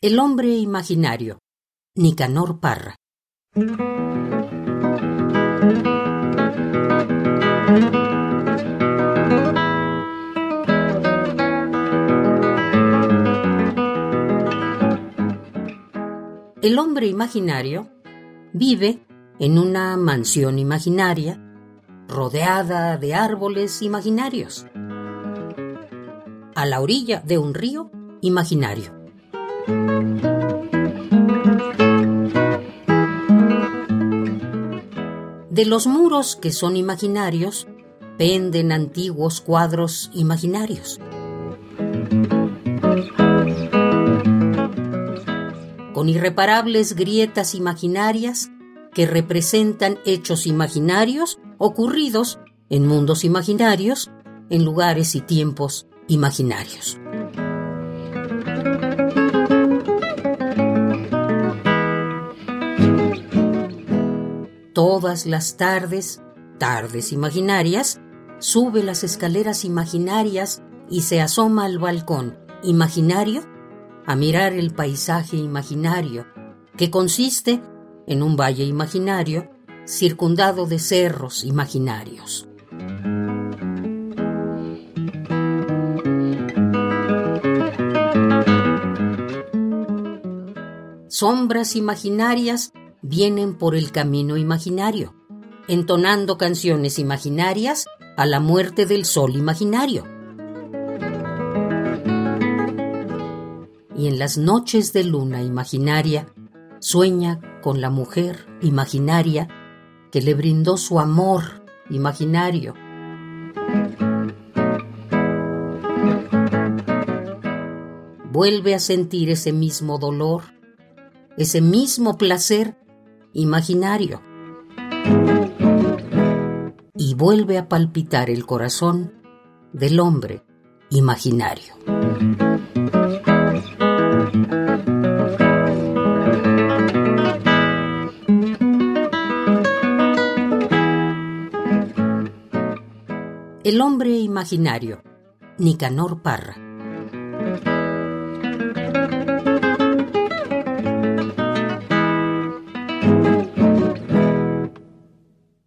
El hombre imaginario. Nicanor Parra. El hombre imaginario vive en una mansión imaginaria rodeada de árboles imaginarios, a la orilla de un río imaginario. De los muros que son imaginarios penden antiguos cuadros imaginarios. Con irreparables grietas imaginarias que representan hechos imaginarios ocurridos en mundos imaginarios, en lugares y tiempos imaginarios. Todas las tardes, tardes imaginarias, sube las escaleras imaginarias y se asoma al balcón imaginario a mirar el paisaje imaginario, que consiste en un valle imaginario circundado de cerros imaginarios. Sombras imaginarias vienen por el camino imaginario, entonando canciones imaginarias a la muerte del sol imaginario. Y en las noches de luna imaginaria, sueña con la mujer imaginaria que le brindó su amor imaginario. Vuelve a sentir ese mismo dolor, ese mismo placer imaginario. Y vuelve a palpitar el corazón del hombre imaginario. El hombre imaginario, Nicanor Parra.